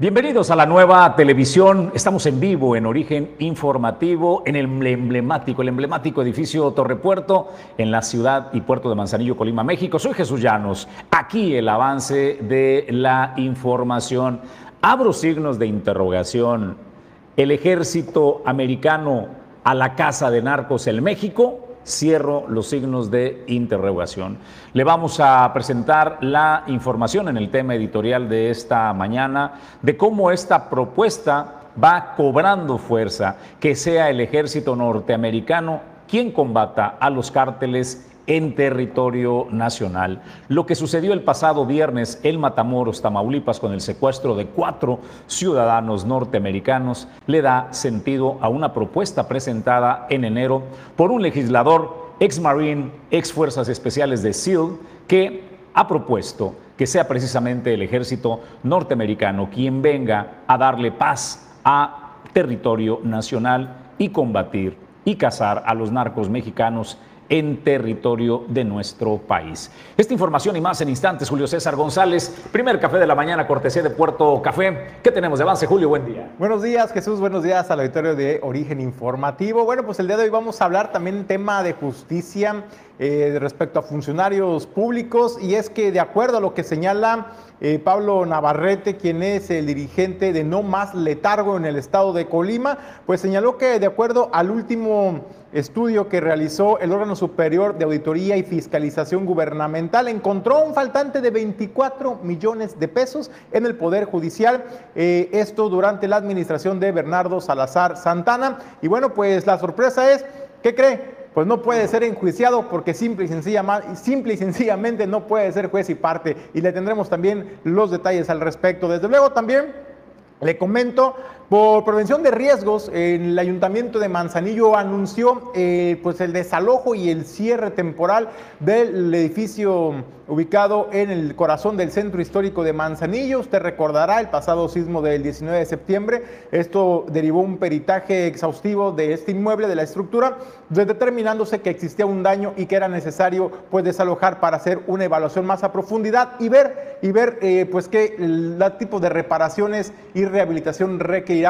Bienvenidos a la nueva televisión. Estamos en vivo en Origen Informativo en el emblemático, el emblemático edificio Torre Puerto en la ciudad y puerto de Manzanillo, Colima, México. Soy Jesús Llanos. Aquí el avance de la información. Abro signos de interrogación. El ejército americano a la casa de narcos en México cierro los signos de interrogación. Le vamos a presentar la información en el tema editorial de esta mañana de cómo esta propuesta va cobrando fuerza, que sea el ejército norteamericano quien combata a los cárteles en territorio nacional. Lo que sucedió el pasado viernes en Matamoros, Tamaulipas, con el secuestro de cuatro ciudadanos norteamericanos, le da sentido a una propuesta presentada en enero por un legislador ex Marine, ex Fuerzas Especiales de SEAL, que ha propuesto que sea precisamente el ejército norteamericano quien venga a darle paz a territorio nacional y combatir y cazar a los narcos mexicanos en territorio de nuestro país. Esta información y más en instantes, Julio César González, primer café de la mañana, cortesía de Puerto Café. ¿Qué tenemos de avance, Julio? Buen día. Buenos días, Jesús. Buenos días al auditorio de Origen Informativo. Bueno, pues el día de hoy vamos a hablar también tema de justicia eh, respecto a funcionarios públicos y es que de acuerdo a lo que señala eh, Pablo Navarrete, quien es el dirigente de No Más Letargo en el estado de Colima, pues señaló que de acuerdo al último estudio que realizó el órgano superior de auditoría y fiscalización gubernamental, encontró un faltante de 24 millones de pesos en el Poder Judicial, eh, esto durante la administración de Bernardo Salazar Santana. Y bueno, pues la sorpresa es, ¿qué cree? Pues no puede ser enjuiciado porque simple y, y sencillamente no puede ser juez y parte. Y le tendremos también los detalles al respecto. Desde luego también le comento por prevención de riesgos, el Ayuntamiento de Manzanillo anunció eh, pues el desalojo y el cierre temporal del edificio ubicado en el corazón del centro histórico de Manzanillo. Usted recordará el pasado sismo del 19 de septiembre. Esto derivó un peritaje exhaustivo de este inmueble, de la estructura, determinándose que existía un daño y que era necesario pues desalojar para hacer una evaluación más a profundidad y ver y ver eh, pues qué tipo de reparaciones y rehabilitación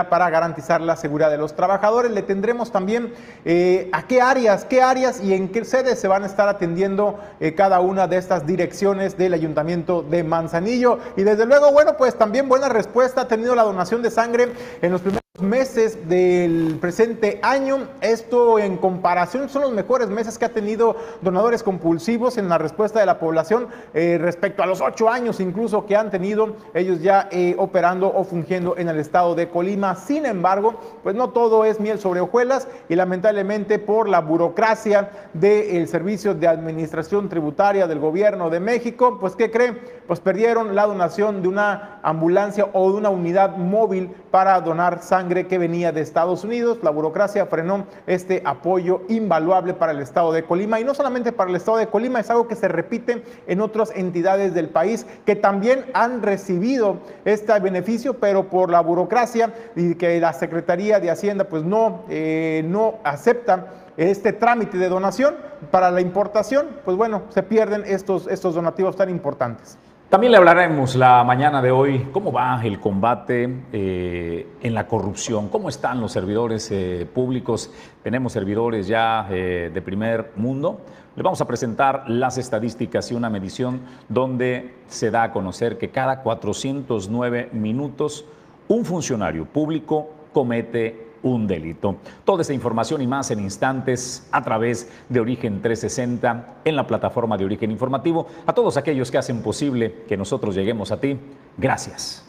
para garantizar la seguridad de los trabajadores. Le tendremos también eh, a qué áreas, qué áreas y en qué sedes se van a estar atendiendo eh, cada una de estas direcciones del Ayuntamiento de Manzanillo. Y desde luego, bueno, pues también buena respuesta ha tenido la donación de sangre en los primeros meses del presente año. Esto en comparación son los mejores meses que ha tenido donadores compulsivos en la respuesta de la población eh, respecto a los ocho años incluso que han tenido ellos ya eh, operando o fungiendo en el estado de Colima. Sin embargo, pues no todo es miel sobre hojuelas y lamentablemente por la burocracia del Servicio de Administración Tributaria del Gobierno de México, pues ¿qué creen? Pues perdieron la donación de una ambulancia o de una unidad móvil para donar sangre que venía de Estados Unidos. La burocracia frenó este apoyo invaluable para el estado de Colima y no solamente para el estado de Colima, es algo que se repite en otras entidades del país que también han recibido este beneficio, pero por la burocracia y que la Secretaría de Hacienda pues no, eh, no acepta este trámite de donación para la importación, pues bueno, se pierden estos, estos donativos tan importantes. También le hablaremos la mañana de hoy cómo va el combate eh, en la corrupción, cómo están los servidores eh, públicos. Tenemos servidores ya eh, de primer mundo. Le vamos a presentar las estadísticas y una medición donde se da a conocer que cada 409 minutos un funcionario público comete un delito. Toda esta información y más en instantes a través de Origen 360 en la plataforma de Origen Informativo. A todos aquellos que hacen posible que nosotros lleguemos a ti, gracias.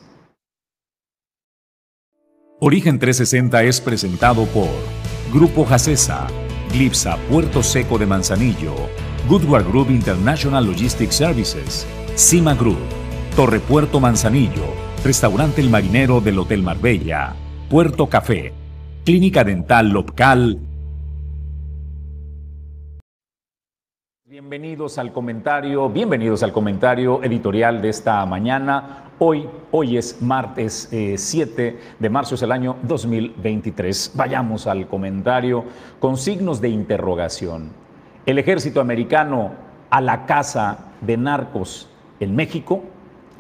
Origen 360 es presentado por Grupo Jacesa, Glipsa Puerto Seco de Manzanillo, Goodward Group International Logistics Services, Cima Group, Torre Puerto Manzanillo, Restaurante El Marinero del Hotel Marbella, Puerto Café, Clínica Dental Local. Bienvenidos al comentario, bienvenidos al comentario editorial de esta mañana. Hoy, hoy es martes 7 eh, de marzo, es el año 2023. Vayamos al comentario con signos de interrogación. El ejército americano a la casa de narcos en México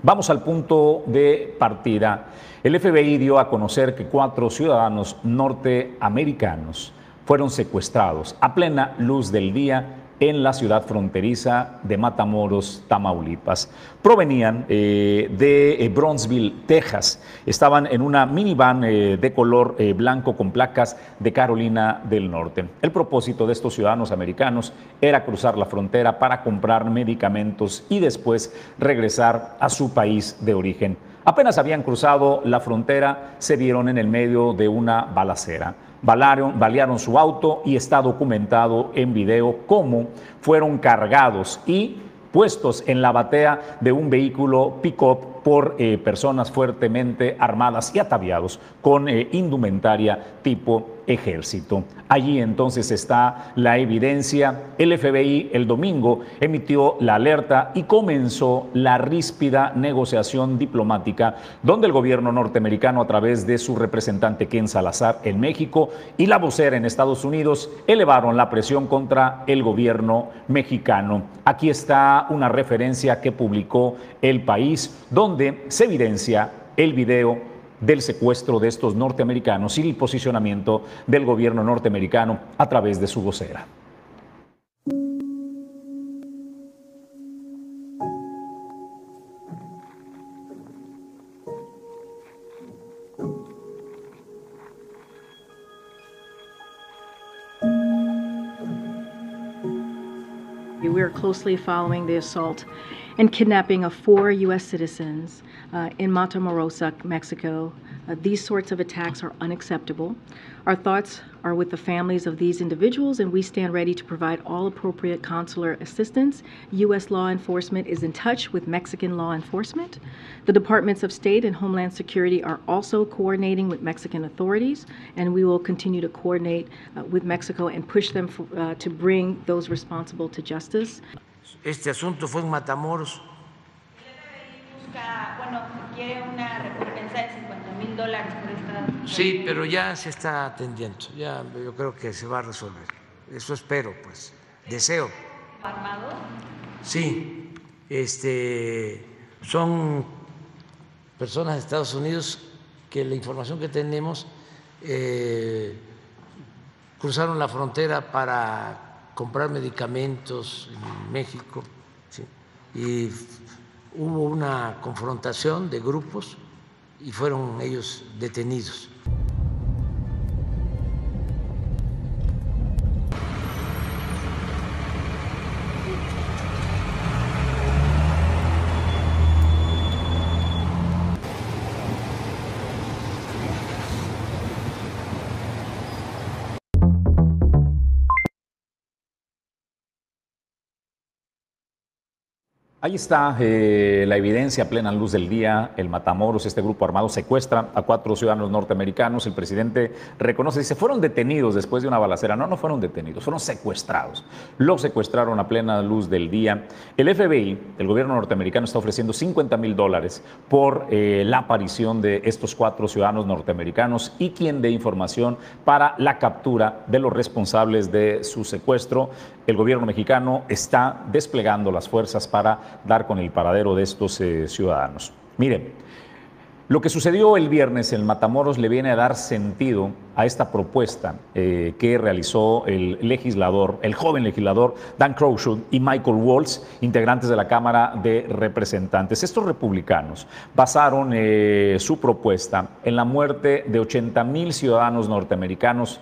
Vamos al punto de partida. El FBI dio a conocer que cuatro ciudadanos norteamericanos fueron secuestrados a plena luz del día en la ciudad fronteriza de Matamoros, Tamaulipas. Provenían eh, de eh, Bronzeville, Texas. Estaban en una minivan eh, de color blanco con placas de Carolina del Norte. El propósito de estos ciudadanos americanos era cruzar la frontera para comprar medicamentos y después regresar a su país de origen. Apenas habían cruzado la frontera, se vieron en el medio de una balacera. Balearon, balearon su auto y está documentado en video cómo fueron cargados y puestos en la batea de un vehículo pick-up por eh, personas fuertemente armadas y ataviados con eh, indumentaria tipo ejército. Allí entonces está la evidencia. El FBI el domingo emitió la alerta y comenzó la ríspida negociación diplomática donde el gobierno norteamericano a través de su representante Ken Salazar en México y la vocera en Estados Unidos elevaron la presión contra el gobierno mexicano. Aquí está una referencia que publicó El País donde se evidencia el video del secuestro de estos norteamericanos y el posicionamiento del gobierno norteamericano a través de su vocera. We are closely following the assault and kidnapping of four U.S. citizens uh, in Matamoros, Mexico. Uh, these sorts of attacks are unacceptable. Our thoughts are with the families of these individuals, and we stand ready to provide all appropriate consular assistance. U.S. law enforcement is in touch with Mexican law enforcement. The Departments of State and Homeland Security are also coordinating with Mexican authorities, and we will continue to coordinate uh, with Mexico and push them for, uh, to bring those responsible to justice. Este asunto fue en Matamoros. Busca, bueno, quiere una recompensa de 50 mil dólares por esta. Sí, pero ya se está atendiendo, ya yo creo que se va a resolver. Eso espero, pues, deseo. armado. Sí, este, son personas de Estados Unidos que la información que tenemos eh, cruzaron la frontera para comprar medicamentos en México ¿sí? y hubo una confrontación de grupos y fueron ellos detenidos. Ahí está eh, la evidencia plena luz del día. El Matamoros, este grupo armado, secuestra a cuatro ciudadanos norteamericanos. El presidente reconoce, dice, fueron detenidos después de una balacera. No, no fueron detenidos, fueron secuestrados. Los secuestraron a plena luz del día. El FBI, el gobierno norteamericano, está ofreciendo 50 mil dólares por eh, la aparición de estos cuatro ciudadanos norteamericanos y quien dé información para la captura de los responsables de su secuestro. El gobierno mexicano está desplegando las fuerzas para dar con el paradero de estos eh, ciudadanos. Miren, lo que sucedió el viernes en Matamoros le viene a dar sentido a esta propuesta eh, que realizó el legislador, el joven legislador Dan Crowshaw y Michael Waltz, integrantes de la Cámara de Representantes. Estos republicanos basaron eh, su propuesta en la muerte de 80 mil ciudadanos norteamericanos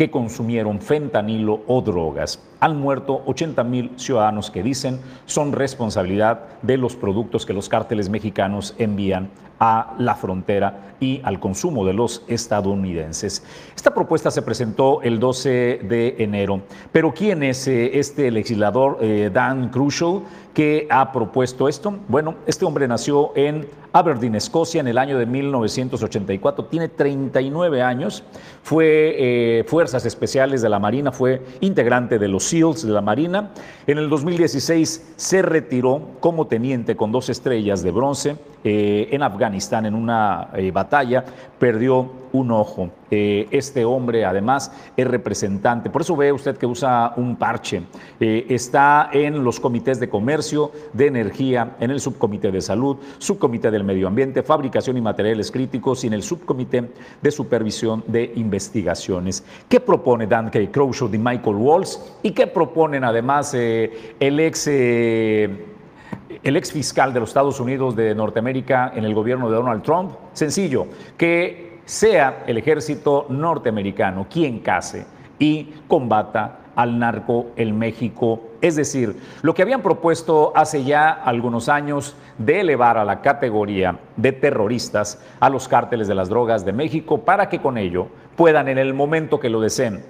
que consumieron fentanilo o drogas. Han muerto 80 mil ciudadanos que dicen son responsabilidad de los productos que los cárteles mexicanos envían a la frontera y al consumo de los estadounidenses. Esta propuesta se presentó el 12 de enero, pero ¿quién es eh, este legislador eh, Dan Crucial que ha propuesto esto? Bueno, este hombre nació en Aberdeen, Escocia, en el año de 1984, tiene 39 años, fue eh, Fuerzas Especiales de la Marina, fue integrante de los SEALs de la Marina. En el 2016 se retiró como teniente con dos estrellas de bronce en Afganistán en una batalla, perdió un ojo. Eh, este hombre además es representante, por eso ve usted que usa un parche. Eh, está en los comités de comercio de energía, en el subcomité de salud, subcomité del medio ambiente, fabricación y materiales críticos y en el subcomité de supervisión de investigaciones. ¿Qué propone Dan K. Crowshaw y Michael Walls? ¿Y qué proponen además eh, el ex... El ex fiscal de los Estados Unidos de Norteamérica en el gobierno de Donald Trump? Sencillo, que sea el ejército norteamericano quien case y combata al narco en México. Es decir, lo que habían propuesto hace ya algunos años de elevar a la categoría de terroristas a los cárteles de las drogas de México para que con ello puedan en el momento que lo deseen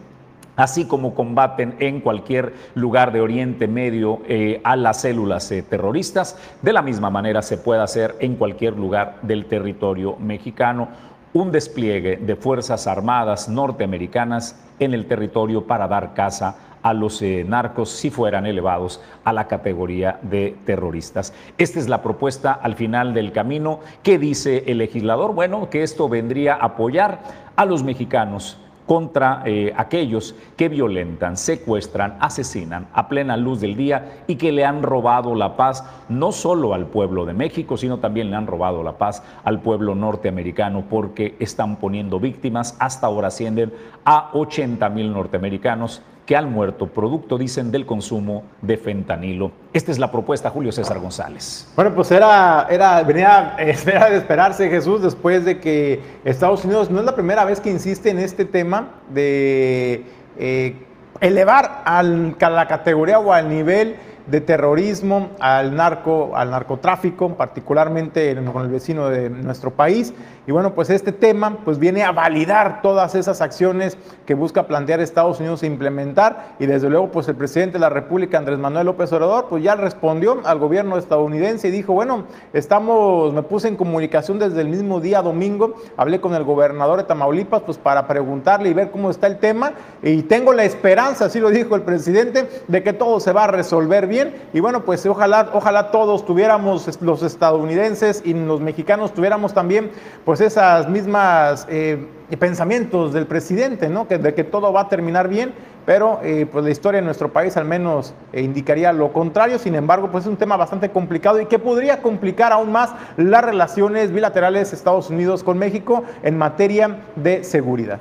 así como combaten en cualquier lugar de Oriente Medio eh, a las células eh, terroristas, de la misma manera se puede hacer en cualquier lugar del territorio mexicano un despliegue de Fuerzas Armadas norteamericanas en el territorio para dar caza a los eh, narcos si fueran elevados a la categoría de terroristas. Esta es la propuesta al final del camino. ¿Qué dice el legislador? Bueno, que esto vendría a apoyar a los mexicanos contra eh, aquellos que violentan, secuestran, asesinan a plena luz del día y que le han robado la paz no solo al pueblo de México, sino también le han robado la paz al pueblo norteamericano porque están poniendo víctimas, hasta ahora ascienden a 80 mil norteamericanos que han muerto producto, dicen, del consumo de fentanilo. Esta es la propuesta, Julio César González. Bueno, pues era, era, venía, era de esperarse Jesús después de que Estados Unidos no es la primera vez que insiste en este tema de eh, elevar a la categoría o al nivel de terrorismo, al narco, al narcotráfico, particularmente con el vecino de nuestro país. Y bueno, pues este tema pues viene a validar todas esas acciones que busca plantear Estados Unidos e implementar. Y desde luego pues el presidente de la República Andrés Manuel López Obrador pues ya respondió al gobierno estadounidense y dijo, bueno, estamos me puse en comunicación desde el mismo día domingo, hablé con el gobernador de Tamaulipas pues para preguntarle y ver cómo está el tema. Y tengo la esperanza, así lo dijo el presidente, de que todo se va a resolver bien y bueno, pues ojalá ojalá todos tuviéramos los estadounidenses y los mexicanos tuviéramos también pues, esas mismas eh, pensamientos del presidente, ¿no? Que, de que todo va a terminar bien, pero eh, pues la historia de nuestro país al menos eh, indicaría lo contrario. Sin embargo, pues es un tema bastante complicado y que podría complicar aún más las relaciones bilaterales Estados Unidos con México en materia de seguridad.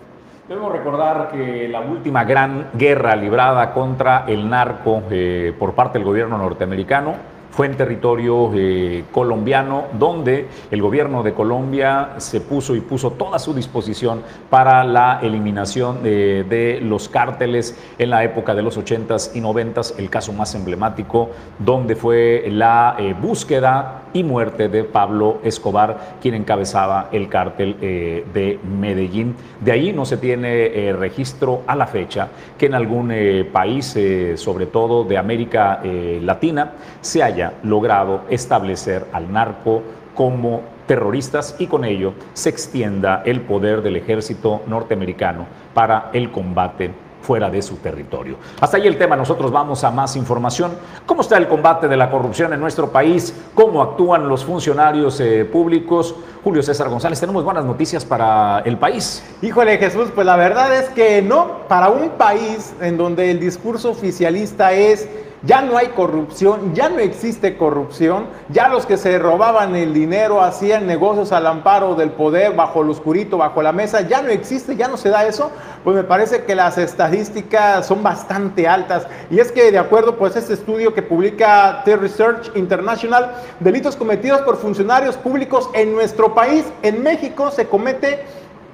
Debemos recordar que la última gran guerra librada contra el narco por parte del gobierno norteamericano fue en territorio eh, colombiano, donde el gobierno de Colombia se puso y puso toda su disposición para la eliminación de, los cárteles en la época de los 80s y 90s, el caso más emblemático, donde fue la eh, búsqueda y muerte de Pablo Escobar, quien encabezaba el cártel eh, de Medellín. De ahí no se tiene registro a la fecha que en algún país, sobre todo de América Latina, se haya logrado establecer al narco como terroristas y con ello se extienda el poder del ejército norteamericano para el combate fuera de su territorio. Hasta ahí el tema, nosotros vamos a más información. ¿Cómo está el combate de la corrupción en nuestro país? ¿Cómo actúan los funcionarios eh, públicos? Julio César González, tenemos buenas noticias para el país. Híjole Jesús, pues la verdad es que no, para un país en donde el discurso oficialista es ya no hay corrupción, ya no existe corrupción, ya los que se robaban el dinero hacían negocios al amparo del poder, bajo el oscurito, bajo la mesa, ya no existe, ya no se da eso, pues me parece que las estadísticas son bastante altas. Y es que de acuerdo pues este estudio que publica The Research International, delitos cometidos por funcionarios públicos en nuestro país, en México se comete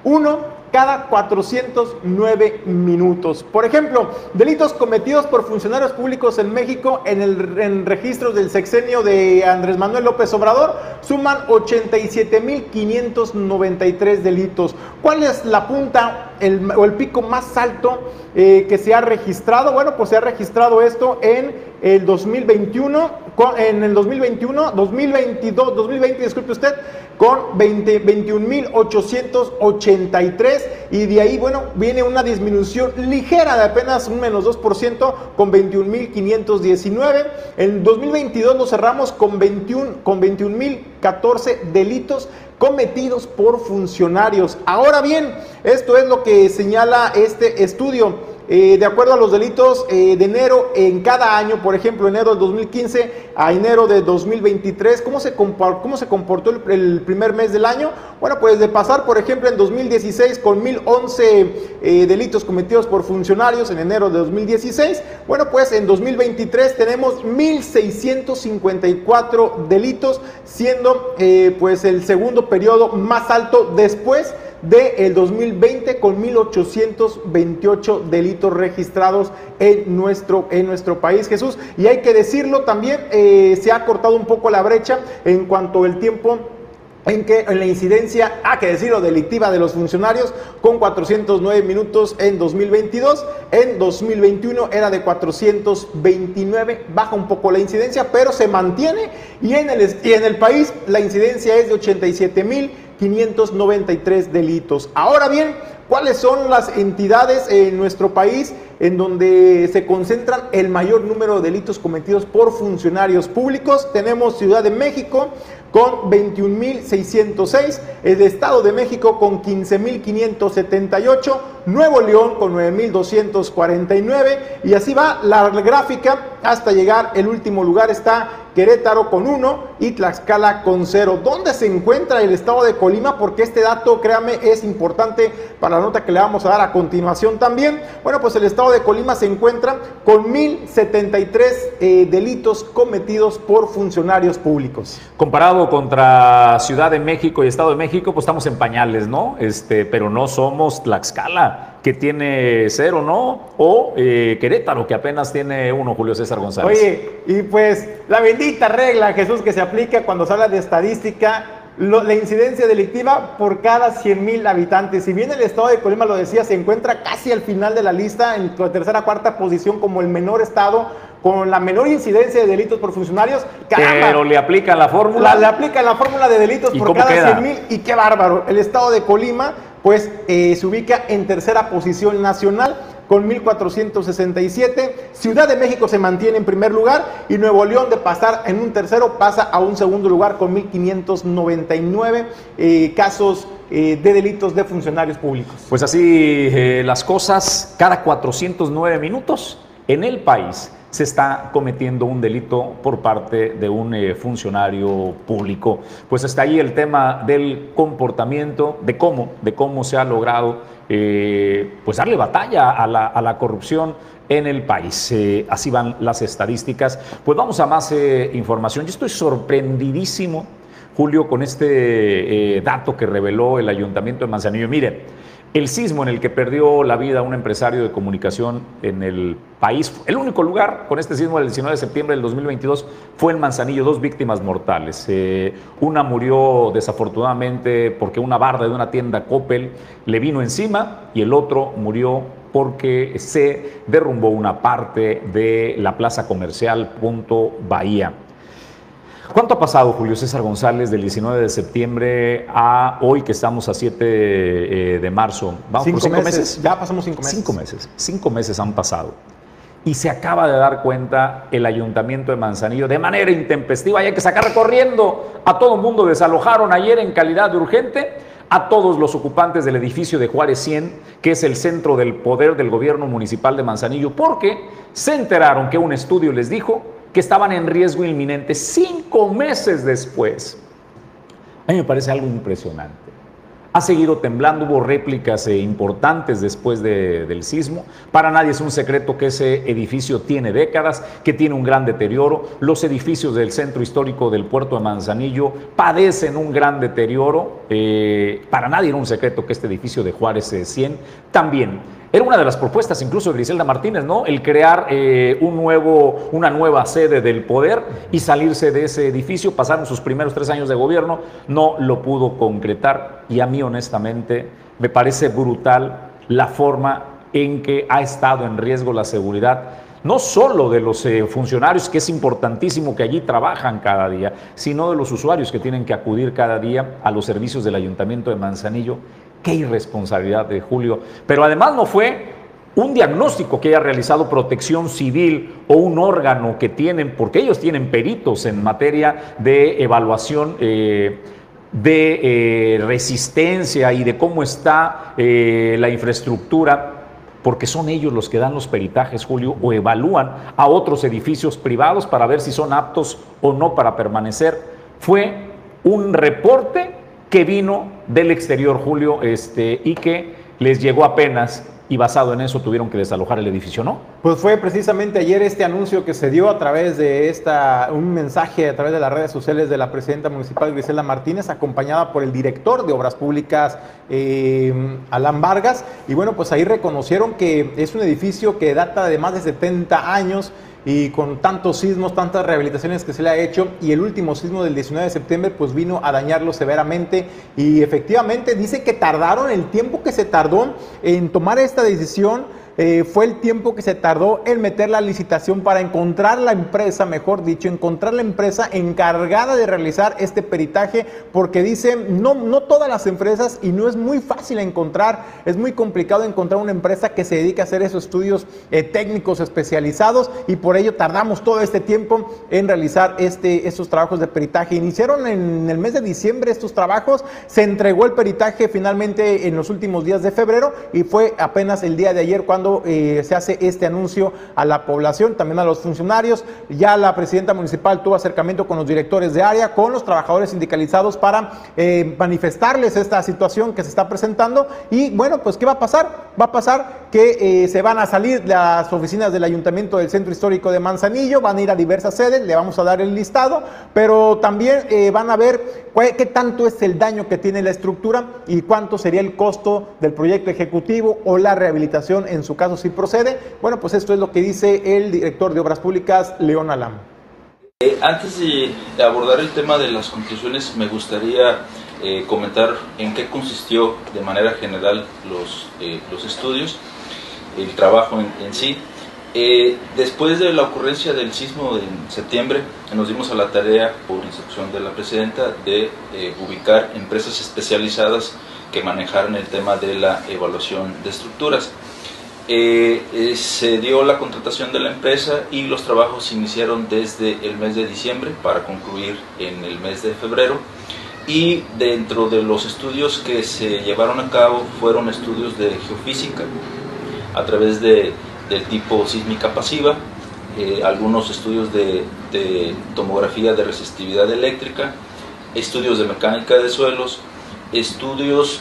uno cada 409 minutos. Por ejemplo, delitos cometidos por funcionarios públicos en México en el registro del sexenio de Andrés Manuel López Obrador suman 87.593 delitos. ¿Cuál es la punta o el pico más alto eh, que se ha registrado? Bueno, pues se ha registrado esto en el 2021, en el 2021, 2022, 2020, disculpe usted, con 21.883 y de ahí, bueno, viene una disminución ligera de apenas un menos 2% con 21.519. En 2022 lo cerramos con 21 con 21.014 delitos cometidos por funcionarios. Ahora bien, esto es lo que señala este estudio. Eh, de acuerdo a los delitos eh, de enero en cada año, por ejemplo, enero del 2015 a enero de 2023, ¿cómo se, cómo se comportó el, primer mes del año? Bueno, pues de pasar, por ejemplo, en 2016 con 1011 eh, delitos cometidos por funcionarios en enero de 2016, bueno, pues en 2023 tenemos 1654 delitos, siendo pues el segundo periodo más alto después del 2020 con 1.828 delitos registrados en nuestro, en nuestro país, Jesús. Y hay que decirlo también, eh, se ha cortado un poco la brecha en cuanto al tiempo en que en la incidencia, hay que decirlo, delictiva de los funcionarios, con 409 minutos en 2022, en 2021 era de 429, baja un poco la incidencia, pero se mantiene y en el, y en el país la incidencia es de 87 mil 593 delitos. Ahora bien, ¿cuáles son las entidades en nuestro país en donde se concentran el mayor número de delitos cometidos por funcionarios públicos? Tenemos Ciudad de México con 21.606, el Estado de México con 15.578, Nuevo León con 9.249 y así va la gráfica hasta llegar, el último lugar está Querétaro con 1 y Tlaxcala con 0. ¿Dónde se encuentra el estado de Colima? Porque este dato, créame, es importante para la nota que le vamos a dar a continuación también. Bueno, pues el estado de Colima se encuentra con 1.073 eh, delitos cometidos por funcionarios públicos. Comparado contra Ciudad de México y Estado de México, pues estamos en pañales, ¿no? Este, pero no somos Tlaxcala que tiene cero, ¿no? O eh, Querétaro, que apenas tiene uno, Julio César González. Oye, y pues la bendita regla, Jesús, que se aplica cuando se habla de estadística, la incidencia delictiva por cada 100 mil habitantes. Si bien el estado de Colima, lo decía, se encuentra casi al final de la lista, en la tercera cuarta posición como el menor estado, con la menor incidencia de delitos por funcionarios. Pero le aplica la fórmula. le aplica la fórmula de delitos por cada 100 mil y qué bárbaro. El estado de Colima pues eh, se ubica en tercera posición nacional con 1.467. Ciudad de México se mantiene en primer lugar y Nuevo León de pasar en un tercero pasa a un segundo lugar con 1.599 eh, casos eh, de delitos de funcionarios públicos. Pues así las cosas, cada 409 minutos en el país se está cometiendo un delito por parte de un eh, funcionario público. Pues está ahí el tema del comportamiento, de cómo, de cómo se ha logrado eh, pues darle batalla a la, corrupción en el país. Eh, así van las estadísticas. Pues vamos a más información. Yo estoy sorprendidísimo, Julio, con este dato que reveló el Ayuntamiento de Manzanillo. Mire, el sismo en el que perdió la vida un empresario de comunicación en el país, el único lugar con este sismo del 19 de septiembre del 2022 fue en Manzanillo, dos víctimas mortales. Eh, una murió desafortunadamente porque una barda de una tienda Coppel le vino encima y el otro murió porque se derrumbó una parte de la plaza comercial Punto Bahía. ¿Cuánto ha pasado, Julio César González, del 19 de septiembre a hoy que estamos a 7 eh, de marzo? ¿Vamos por cinco meses? Ya pasamos cinco meses. Cinco meses. Cinco meses han pasado. Y se acaba de dar cuenta el ayuntamiento de Manzanillo de manera intempestiva. Hay que sacar corriendo a todo el mundo. Desalojaron ayer en calidad de urgente a todos los ocupantes del edificio de Juárez 100, que es el centro del poder del gobierno municipal de Manzanillo, porque se enteraron que un estudio les dijo que estaban en riesgo inminente cinco meses después. A mí me parece algo impresionante ha seguido temblando, hubo réplicas eh, importantes después del sismo. Para nadie es un secreto que ese edificio tiene décadas, que tiene un gran deterioro. Los edificios del centro histórico del puerto de Manzanillo padecen un gran deterioro. Eh, para nadie era un secreto que este edificio de Juárez 100 eh, también era una de las propuestas incluso de Griselda Martínez, ¿no? El crear eh, un nuevo, una nueva sede del poder y salirse de ese edificio. Pasaron sus primeros tres años de gobierno, no lo pudo concretar y a mí honestamente me parece brutal la forma en que ha estado en riesgo la seguridad no solo de los eh, funcionarios, que es importantísimo que allí trabajan cada día, sino de los usuarios que tienen que acudir cada día a los servicios del Ayuntamiento de Manzanillo Qué irresponsabilidad de Julio. Pero además no fue un diagnóstico que haya realizado protección civil o un órgano que tienen, porque ellos tienen peritos en materia de evaluación eh, de eh, resistencia y de cómo está eh, la infraestructura porque son ellos los que dan los peritajes, Julio, o evalúan a otros edificios privados para ver si son aptos o no para permanecer. Fue un reporte que vino del exterior, Julio, este, y que les llegó apenas y basado en eso tuvieron que desalojar el edificio, ¿no? Pues fue precisamente ayer este anuncio que se dio a través de esta, un mensaje a través de las redes sociales de la presidenta municipal Grisela Martínez, acompañada por el director de Obras Públicas, eh, Alan Vargas. Y bueno, pues ahí reconocieron que es un edificio que data de más de 70 años y con tantos sismos, tantas rehabilitaciones que se le ha hecho y el último sismo del 19 de septiembre pues vino a dañarlo severamente. Y efectivamente dice que tardaron el tiempo que se tardó en tomar esta decisión eh, fue el tiempo que se tardó en meter la licitación para encontrar la empresa, mejor dicho, encontrar la empresa encargada de realizar este peritaje, porque dice, no, no todas las empresas, y no es muy fácil encontrar, es muy complicado encontrar una empresa que se dedique a hacer esos estudios eh, técnicos especializados, y por ello tardamos todo este tiempo en realizar este, estos trabajos de peritaje. Iniciaron en el mes de diciembre estos trabajos, se entregó el peritaje finalmente en los últimos días de febrero, y fue apenas el día de ayer cuando eh, se hace este anuncio a la población, también a los funcionarios. Ya la presidenta municipal tuvo acercamiento con los directores de área, con los trabajadores sindicalizados para eh, manifestarles esta situación que se está presentando. Y bueno, pues ¿qué va a pasar? Va a pasar que eh, se van a salir las oficinas del Ayuntamiento del Centro Histórico de Manzanillo, van a ir a diversas sedes, le vamos a dar el listado, pero también van a ver qué tanto es el daño que tiene la estructura y cuánto sería el costo del proyecto ejecutivo o la rehabilitación en su caso si procede. Bueno, pues esto es lo que dice el director de Obras Públicas, León Alam. Eh, antes de abordar el tema de las conclusiones, me gustaría eh, comentar en qué consistió de manera general los, eh, los estudios, el trabajo en, sí. después de la ocurrencia del sismo en septiembre, nos dimos a la tarea, por instrucción de la presidenta, de ubicar empresas especializadas que manejaran el tema de la evaluación de estructuras. Eh, eh, se dio la contratación de la empresa y los trabajos se iniciaron desde el mes de diciembre para concluir en el mes de febrero. Y dentro de los estudios que se llevaron a cabo fueron estudios de geofísica a través de, del tipo sísmica pasiva, eh, algunos estudios de, tomografía de resistividad eléctrica, estudios de mecánica de suelos, estudios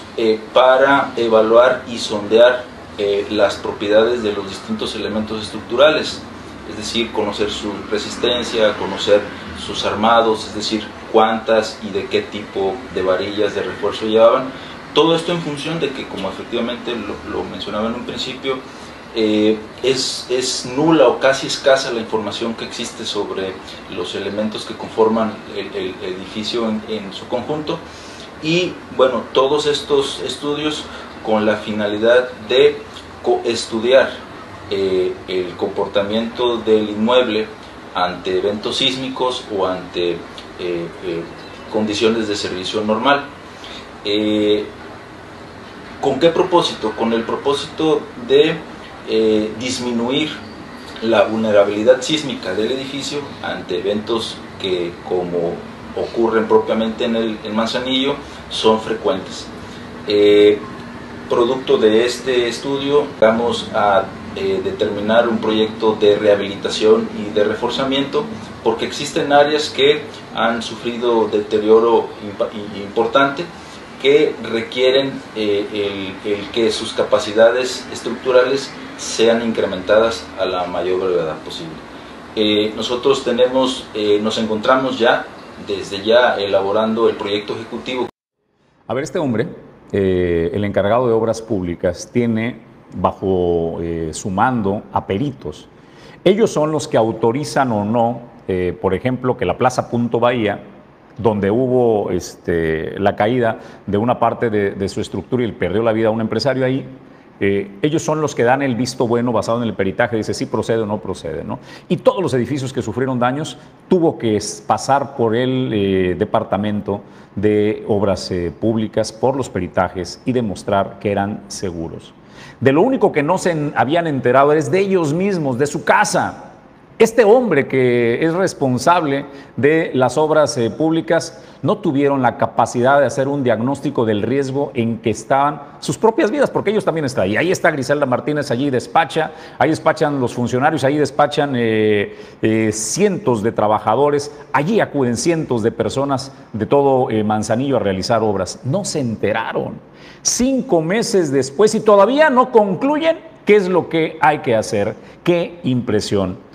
para evaluar y sondear eh, las propiedades de los distintos elementos estructurales, es decir, conocer su resistencia, conocer sus armados, es decir, cuántas y de qué tipo de varillas de refuerzo llevaban. Todo esto en función de que, como efectivamente lo, mencionaba en un principio, eh, es, es, nula o casi escasa la información que existe sobre los elementos que conforman el, edificio en, su conjunto. Y bueno, todos estos estudios con la finalidad de estudiar eh, el comportamiento del inmueble ante eventos sísmicos o ante eh, eh, condiciones de servicio normal. ¿Con qué propósito? Con el propósito de disminuir la vulnerabilidad sísmica del edificio ante eventos que, como ocurren propiamente en el Manzanillo, son frecuentes producto de este estudio vamos a eh, determinar un proyecto de rehabilitación y de reforzamiento porque existen áreas que han sufrido deterioro importante que requieren eh, el, que sus capacidades estructurales sean incrementadas a la mayor brevedad posible. Eh, nosotros tenemos, nos encontramos ya, desde ya, elaborando el proyecto ejecutivo. A ver, este hombre eh, el encargado de obras públicas tiene bajo eh, su mando a peritos. Ellos son los que autorizan o no, eh, por ejemplo, que la Plaza Punto Bahía, donde hubo este, la caída de una parte de, su estructura y perdió la vida un empresario ahí, ellos son los que dan el visto bueno basado en el peritaje, dice si procede o no procede. Y todos los edificios que sufrieron daños tuvo que pasar por el departamento de obras eh, públicas por los peritajes y demostrar que eran seguros. De lo único que no se habían enterado es de ellos mismos, de su casa, Este hombre que es responsable de las obras eh, públicas no tuvieron la capacidad de hacer un diagnóstico del riesgo en que estaban sus propias vidas, porque ellos también están ahí. Ahí está Griselda Martínez, allí despacha, ahí despachan los funcionarios, ahí despachan eh, eh, cientos de trabajadores, allí acuden cientos de personas de todo Manzanillo a realizar obras. No se enteraron. Cinco meses después y todavía no concluyen qué es lo que hay que hacer. Qué impresión.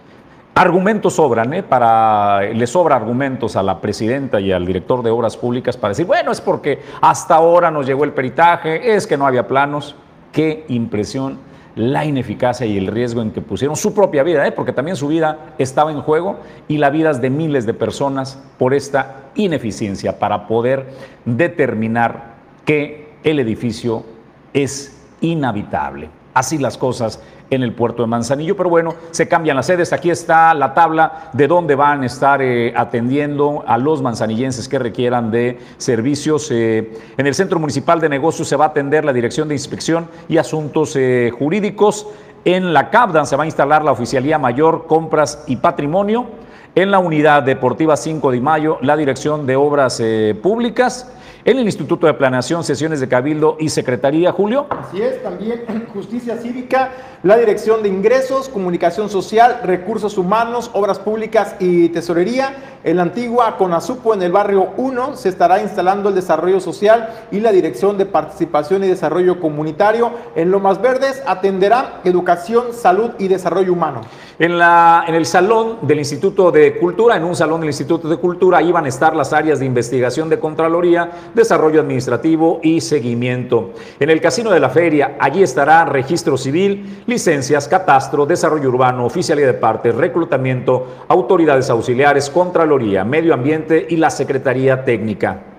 Argumentos sobran, ¿eh? Para, le sobra argumentos a la presidenta y al director de obras públicas para decir, bueno, es porque hasta ahora nos llegó el peritaje, es que no había planos. Qué impresión la ineficacia y el riesgo en que pusieron su propia vida, ¿eh? porque también su vida estaba en juego y la vida de miles de personas por esta ineficiencia para poder determinar que el edificio es inhabitable. Así las cosas en el puerto de Manzanillo. Pero bueno, se cambian las sedes. Aquí está la tabla de dónde van a estar eh, atendiendo a los manzanillenses que requieran de servicios. Eh, en el Centro Municipal de Negocios se va a atender la Dirección de Inspección y Asuntos eh, Jurídicos. En la CAPDAN se va a instalar la Oficialía Mayor, Compras y Patrimonio. En la Unidad Deportiva 5 de Mayo, la Dirección de Obras Públicas en el Instituto de Planeación, sesiones de Cabildo y Secretaría, Julio. Así es, también Justicia Cívica, la Dirección de Ingresos, Comunicación Social, Recursos Humanos, Obras Públicas y Tesorería. En la antigua Conasupo, en el barrio 1, se estará instalando el Desarrollo Social y la Dirección de Participación y Desarrollo Comunitario. En Lomas Verdes atenderá Educación, Salud y Desarrollo Humano. En, la, en el salón del Instituto de Cultura, en un salón del Instituto de Cultura, ahí van a estar las áreas de investigación de Contraloría, desarrollo administrativo y seguimiento. En el Casino de la Feria, allí estará registro civil, licencias, catastro, desarrollo urbano, oficialía de partes, reclutamiento, autoridades auxiliares, Contraloría, medio ambiente y la Secretaría Técnica.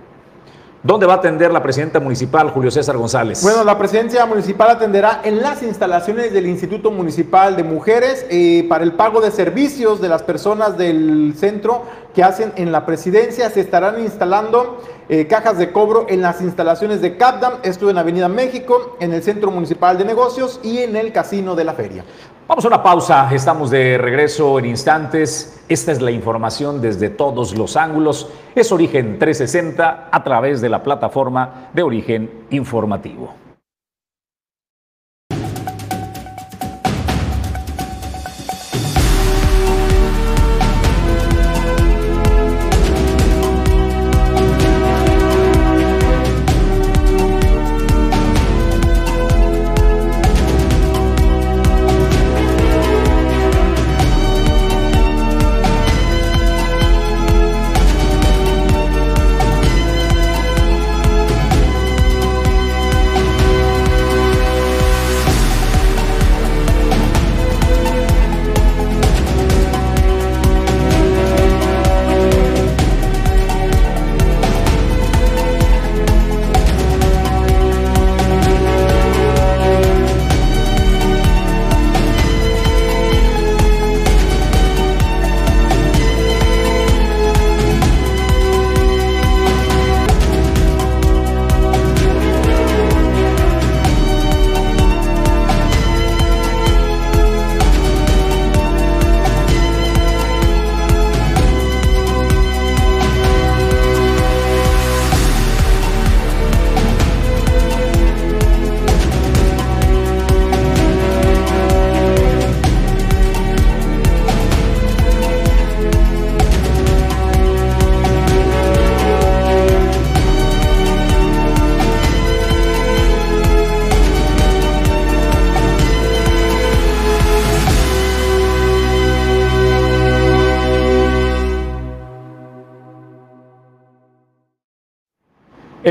¿Dónde va a atender la presidenta municipal, Julio César González? Bueno, la presidencia municipal atenderá en las instalaciones del Instituto Municipal de Mujeres eh, para el pago de servicios de las personas del centro que hacen en la presidencia. Se estarán instalando eh, cajas de cobro en las instalaciones de CAPDAM, esto en Avenida México, en el Centro Municipal de Negocios y en el Casino de la Feria. Vamos a una pausa, estamos de regreso en instantes. Esta es la información desde todos los ángulos. Es Origen 360 a través de la plataforma de Origen Informativo.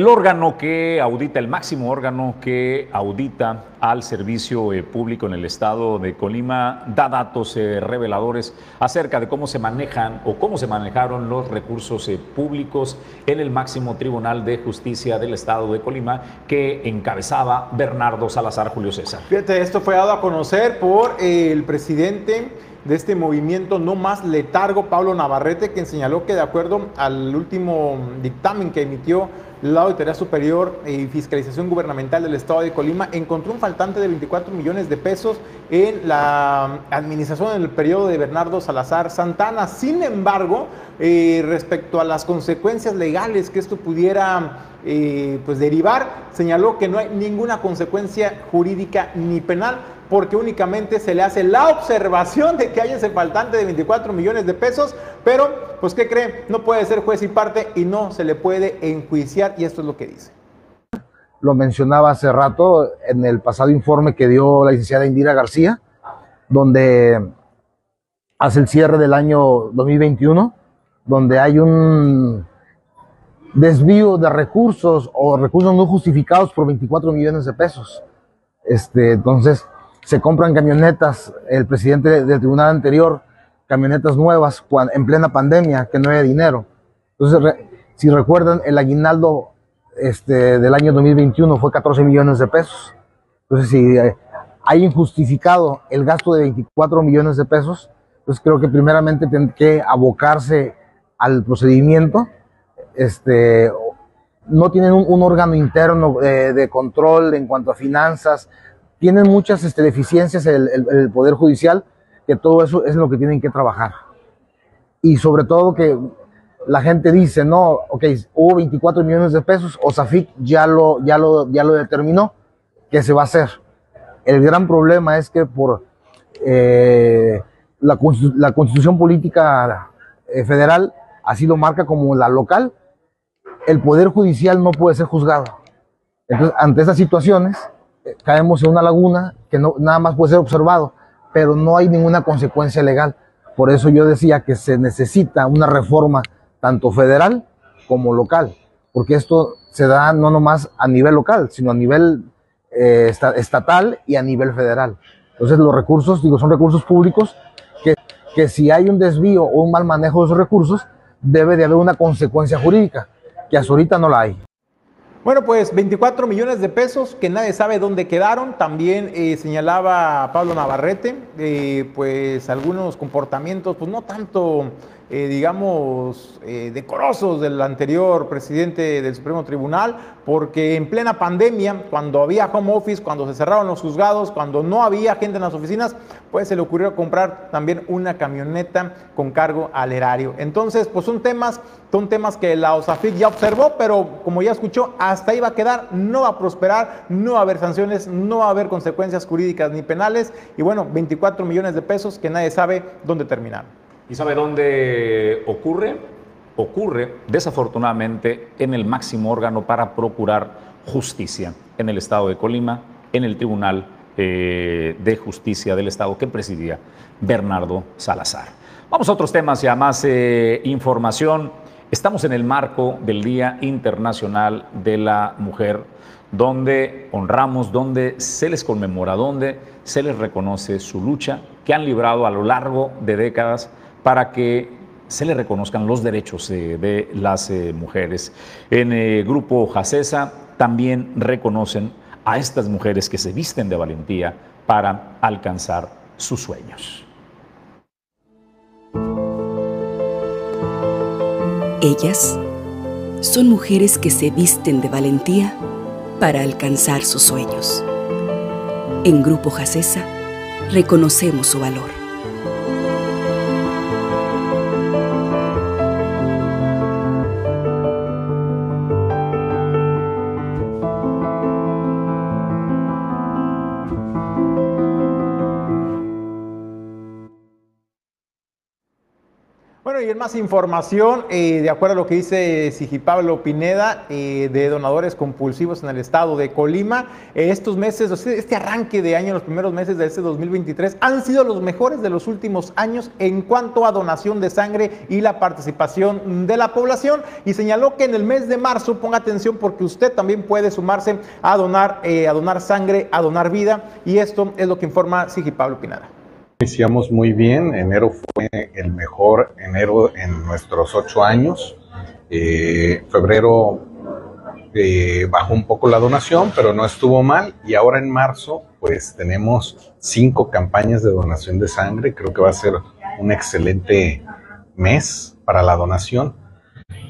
El órgano que audita, el máximo órgano que audita al servicio eh, público en el estado de Colima, da datos eh, reveladores acerca de cómo se manejan o cómo se manejaron los recursos eh, públicos en el máximo Tribunal de Justicia del estado de Colima que encabezaba Bernardo Salazar Julio César. Fíjate, esto fue dado a conocer por el presidente de este movimiento No Más Letargo, Pablo Navarrete, quien señaló que de acuerdo al último dictamen que emitió la Auditoría Superior y Fiscalización Gubernamental del Estado de Colima, encontró un faltante de 24 millones de pesos en la administración en el periodo de Bernardo Salazar Santana. Sin embargo, eh, respecto a las consecuencias legales que esto pudiera eh, pues derivar, señaló que no hay ninguna consecuencia jurídica ni penal porque únicamente se le hace la observación de que hay ese faltante de 24 millones de pesos, pero pues ¿qué cree? No puede ser juez y parte y no se le puede enjuiciar y esto es lo que dice. Lo mencionaba hace rato en el pasado informe que dio la licenciada Indira García, donde hace el cierre del año 2021, donde hay un desvío de recursos o recursos no justificados por 24 millones de pesos. Este, entonces, se compran camionetas, el presidente del tribunal anterior, camionetas nuevas en plena pandemia, que no había dinero. Entonces, si recuerdan, el aguinaldo este, del año 2021 fue 14 millones de pesos. Entonces, si eh, hay injustificado el gasto de 24 millones de pesos, pues creo que primeramente tiene que abocarse al procedimiento este, no tienen un, órgano interno de, control en cuanto a finanzas, tienen muchas este, deficiencias el, el, Poder Judicial, que todo eso es lo que tienen que trabajar. Y sobre todo que la gente dice, no, ok, hubo 24 millones de pesos, OSAFIC ya lo, ya lo, ya lo determinó, ¿qué se va a hacer? El gran problema es que por eh, la, constitución política eh, federal así lo marca como la local, el Poder Judicial no puede ser juzgado. Entonces, ante esas situaciones, eh, caemos en una laguna que nada más puede ser observado, pero no hay ninguna consecuencia legal. Por eso yo decía que se necesita una reforma tanto federal como local, porque esto se da no nomás a nivel local, sino a nivel eh, estatal y a nivel federal. Entonces los recursos, digo, son recursos públicos que, que si hay un desvío o un mal manejo de esos recursos, debe de haber una consecuencia jurídica que hasta ahorita no la hay. Bueno, pues 24 millones de pesos que nadie sabe dónde quedaron. También eh, señalaba Pablo Navarrete, eh, pues algunos comportamientos, pues no tanto eh, digamos, eh, decorosos del anterior presidente del Supremo Tribunal, porque en plena pandemia, cuando había home office, cuando se cerraron los juzgados, cuando no había gente en las oficinas, pues se le ocurrió comprar también una camioneta con cargo al erario. Entonces, pues son temas, son temas que la OSAFIC ya observó, pero como ya escuchó, hasta ahí va a quedar, no va a prosperar, no va a haber sanciones, no va a haber consecuencias jurídicas ni penales, y bueno, 24 millones de pesos que nadie sabe dónde terminar. ¿Y sabe dónde ocurre? Ocurre, desafortunadamente, en el máximo órgano para procurar justicia en el Estado de Colima, en el Tribunal eh, de Justicia del Estado que presidía Bernardo Salazar. Vamos a otros temas y a más eh, información. Estamos en el marco del Día Internacional de la Mujer, donde honramos, donde se les conmemora, donde se les reconoce su lucha que han librado a lo largo de décadas para que se le reconozcan los derechos eh, de las eh, mujeres. En el grupo Jacesa también reconocen a estas mujeres que se visten de valentía para alcanzar sus sueños. Ellas son mujeres que se visten de valentía para alcanzar sus sueños. En Grupo Jacesa reconocemos su valor. Más información, eh, de acuerdo a lo que dice Pablo Pineda, eh, de donadores compulsivos en el estado de Colima, eh, estos meses, este arranque de año, los primeros meses de este 2023, han sido los mejores de los últimos años en cuanto a donación de sangre y la participación de la población. Y señaló que en el mes de marzo, ponga atención porque usted también puede sumarse a donar, a donar sangre, a donar vida. Y esto es lo que informa Pablo Pineda. Iniciamos muy bien, enero fue el mejor enero en nuestros ocho años. Eh, febrero eh, bajó un poco la donación, pero no estuvo mal. Y ahora en marzo, pues tenemos cinco campañas de donación de sangre. Creo que va a ser un excelente mes para la donación.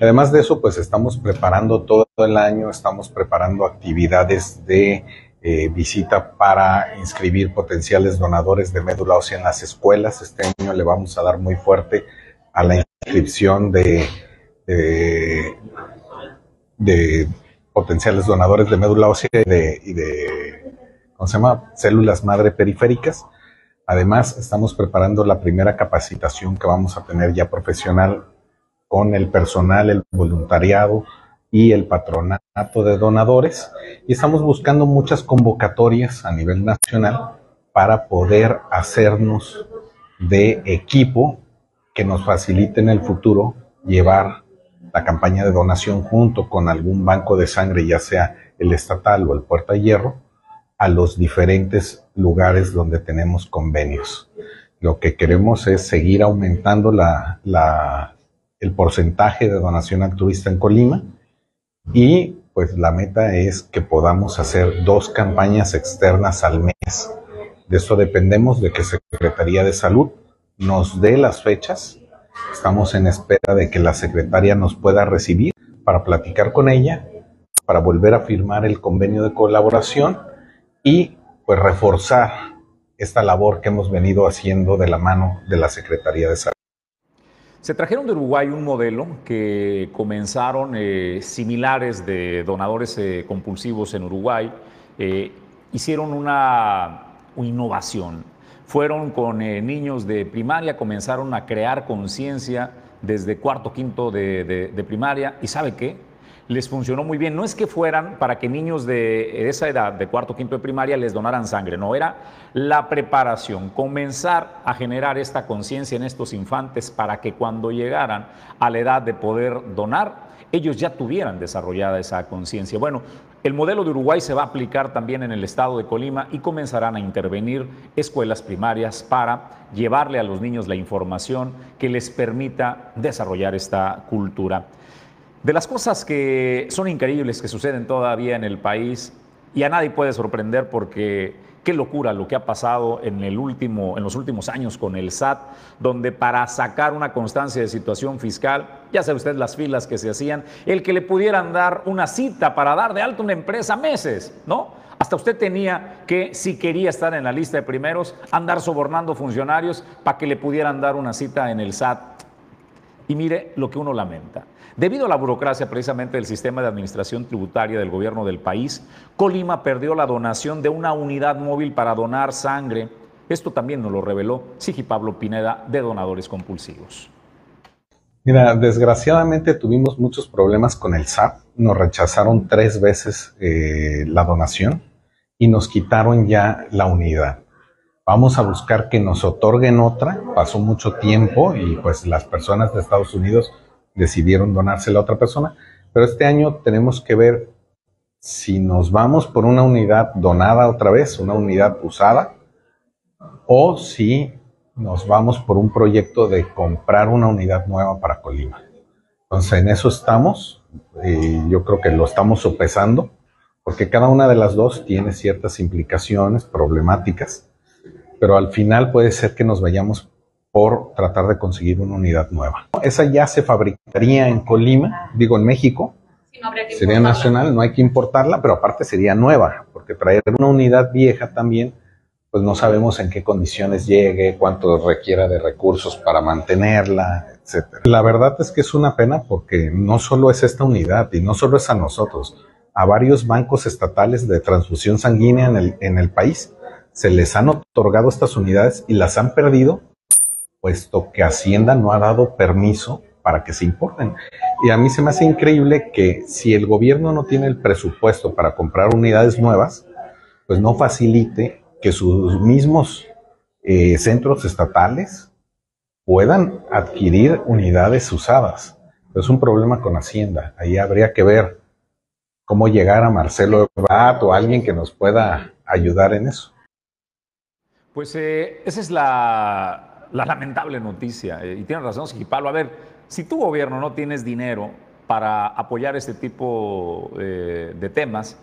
Además de eso, pues estamos preparando todo el año, estamos preparando actividades de eh, visita para inscribir potenciales donadores de médula ósea en las escuelas. Este año le vamos a dar muy fuerte a la inscripción de, de, potenciales donadores de médula ósea y de, y de, ¿cómo se llama? Células madre periféricas. Además, estamos preparando la primera capacitación que vamos a tener ya profesional con el personal, el voluntariado y el patronato de donadores. Y estamos buscando muchas convocatorias a nivel nacional para poder hacernos de equipo que nos facilite en el futuro llevar la campaña de donación junto con algún banco de sangre, ya sea el estatal o el Puerta Hierro, a los diferentes lugares donde tenemos convenios. Lo que queremos es seguir aumentando la, la, el porcentaje de donación altruista en Colima y pues la meta es que podamos hacer dos campañas externas al mes. De eso dependemos de que Secretaría de Salud nos dé las fechas. Estamos en espera de que la secretaria nos pueda recibir para platicar con ella, para volver a firmar el convenio de colaboración y pues reforzar esta labor que hemos venido haciendo de la mano de la Secretaría de Salud. Se trajeron de Uruguay un modelo que comenzaron eh, similares de donadores eh, compulsivos en Uruguay. Eh, hicieron una, innovación. Fueron con niños de primaria, comenzaron a crear conciencia desde cuarto, quinto de, de, de primaria. ¿Y sabe qué? Les funcionó muy bien. No es que fueran para que niños de esa edad, de cuarto, quinto de primaria, les donaran sangre, no, era la preparación, comenzar a generar esta conciencia en estos infantes para que cuando llegaran a la edad de poder donar, ellos ya tuvieran desarrollada esa conciencia. Bueno, el modelo de Uruguay se va a aplicar también en el estado de Colima y comenzarán a intervenir escuelas primarias para llevarle a los niños la información que les permita desarrollar esta cultura. De las cosas que son increíbles que suceden todavía en el país y a nadie puede sorprender porque qué locura lo que ha pasado en, el último, en los últimos años con el SAT, donde para sacar una constancia de situación fiscal, ya sabe usted las filas que se hacían, el que le pudieran dar una cita para dar de alta una empresa meses, ¿no? Hasta usted tenía que, si quería estar en la lista de primeros, andar sobornando funcionarios para que le pudieran dar una cita en el SAT. Y mire lo que uno lamenta. Debido a la burocracia precisamente del sistema de administración tributaria del gobierno del país, Colima perdió la donación de una unidad móvil para donar sangre. Esto también nos lo reveló Sigi Pablo Pineda de Donadores Compulsivos. Mira, desgraciadamente tuvimos muchos problemas con el SAP. Nos rechazaron tres veces eh, la donación y nos quitaron ya la unidad. Vamos a buscar que nos otorguen otra. Pasó mucho tiempo y pues las personas de Estados Unidos decidieron donársela a otra persona, pero este año tenemos que ver si nos vamos por una unidad donada otra vez, una unidad usada, o si nos vamos por un proyecto de comprar una unidad nueva para Colima. Entonces, en eso estamos, y yo creo que lo estamos sopesando, porque cada una de las dos tiene ciertas implicaciones, problemáticas, pero al final puede ser que nos vayamos por tratar de conseguir una unidad nueva. Esa ya se fabricaría en Colima, digo en México, sí, no sería nacional, no hay que importarla, pero aparte sería nueva, porque traer una unidad vieja también, pues no sabemos en qué condiciones llegue, cuánto requiera de recursos para mantenerla, etc. La verdad es que es una pena porque no solo es esta unidad y no solo es a nosotros, a varios bancos estatales de transfusión sanguínea en el, en el país se les han otorgado estas unidades y las han perdido puesto que Hacienda no ha dado permiso para que se importen. Y a mí se me hace increíble que si el gobierno no tiene el presupuesto para comprar unidades nuevas, pues no facilite que sus mismos eh, centros estatales puedan adquirir unidades usadas. Es un problema con Hacienda. Ahí habría que ver cómo llegar a Marcelo Ebrard o alguien que nos pueda ayudar en eso. Pues eh, esa es la, la lamentable noticia. Eh, y tiene razón, Pablo. A ver, si tu gobierno no tienes dinero para apoyar este tipo eh, de temas